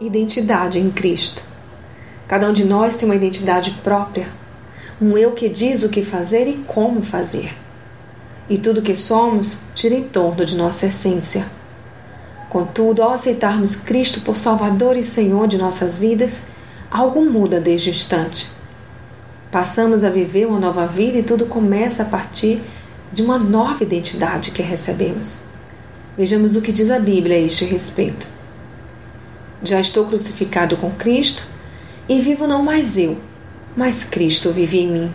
identidade em Cristo. Cada um de nós tem uma identidade própria, um eu que diz o que fazer e como fazer. E tudo que somos gira em torno de nossa essência. Contudo, ao aceitarmos Cristo por Salvador e Senhor de nossas vidas, algo muda desde o instante. Passamos a viver uma nova vida e tudo começa a partir de uma nova identidade que recebemos. Vejamos o que diz a Bíblia a este respeito. Já estou crucificado com Cristo e vivo não mais eu, mas Cristo vive em mim.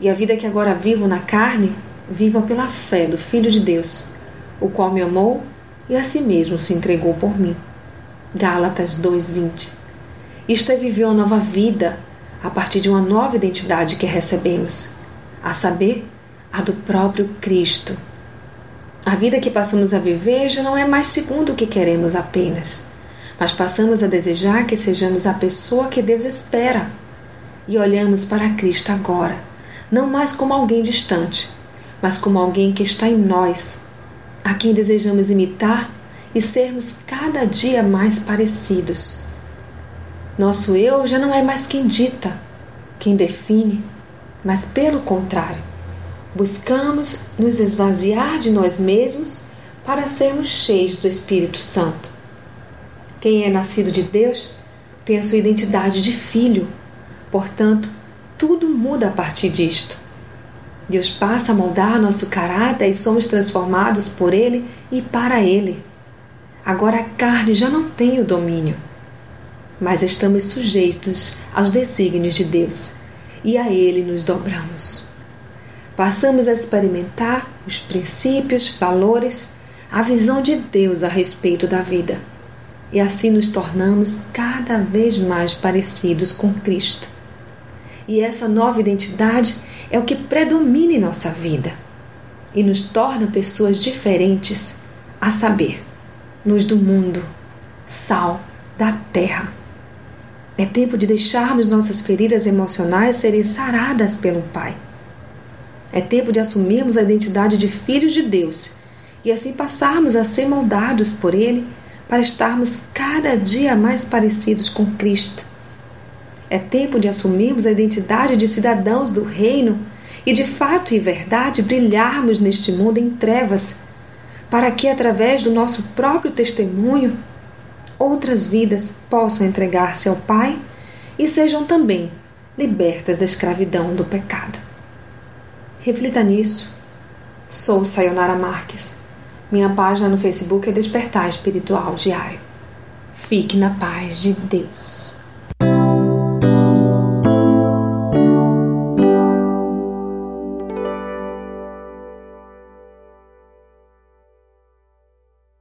E a vida que agora vivo na carne, vivo pela fé do Filho de Deus, o qual me amou e a si mesmo se entregou por mim. Gálatas 2:20. Isto é viver uma nova vida a partir de uma nova identidade que recebemos, a saber, a do próprio Cristo. A vida que passamos a viver já não é mais segundo o que queremos apenas mas passamos a desejar que sejamos a pessoa que Deus espera e olhamos para Cristo agora, não mais como alguém distante, mas como alguém que está em nós, a quem desejamos imitar e sermos cada dia mais parecidos. Nosso eu já não é mais quem dita, quem define, mas pelo contrário, buscamos nos esvaziar de nós mesmos para sermos cheios do Espírito Santo. Quem é nascido de Deus tem a sua identidade de filho. Portanto, tudo muda a partir disto. Deus passa a moldar nosso caráter e somos transformados por Ele e para Ele. Agora a carne já não tem o domínio, mas estamos sujeitos aos desígnios de Deus e a Ele nos dobramos. Passamos a experimentar os princípios, valores, a visão de Deus a respeito da vida e assim nos tornamos cada vez mais parecidos com Cristo. E essa nova identidade é o que predomina em nossa vida e nos torna pessoas diferentes, a saber, luz do mundo, sal da terra. É tempo de deixarmos nossas feridas emocionais serem saradas pelo Pai. É tempo de assumirmos a identidade de filhos de Deus e assim passarmos a ser moldados por Ele para estarmos cada dia mais parecidos com Cristo. É tempo de assumirmos a identidade de cidadãos do Reino e, de fato e verdade, brilharmos neste mundo em trevas, para que, através do nosso próprio testemunho, outras vidas possam entregar-se ao Pai e sejam também libertas da escravidão do pecado. Reflita nisso. Sou Sayonara Marques minha página no Facebook é Despertar Espiritual Diário. Fique na paz de Deus.